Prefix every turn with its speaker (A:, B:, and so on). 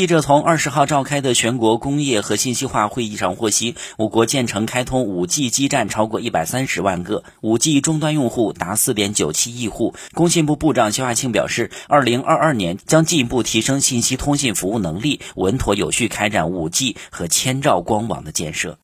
A: 记者从二十号召开的全国工业和信息化会议上获悉，我国建成开通五 G 基站超过一百三十万个，五 G 终端用户达四点九七亿户。工信部部长肖亚庆表示，二零二二年将进一步提升信息通信服务能力，稳妥有序开展五 G 和千兆光网的建设。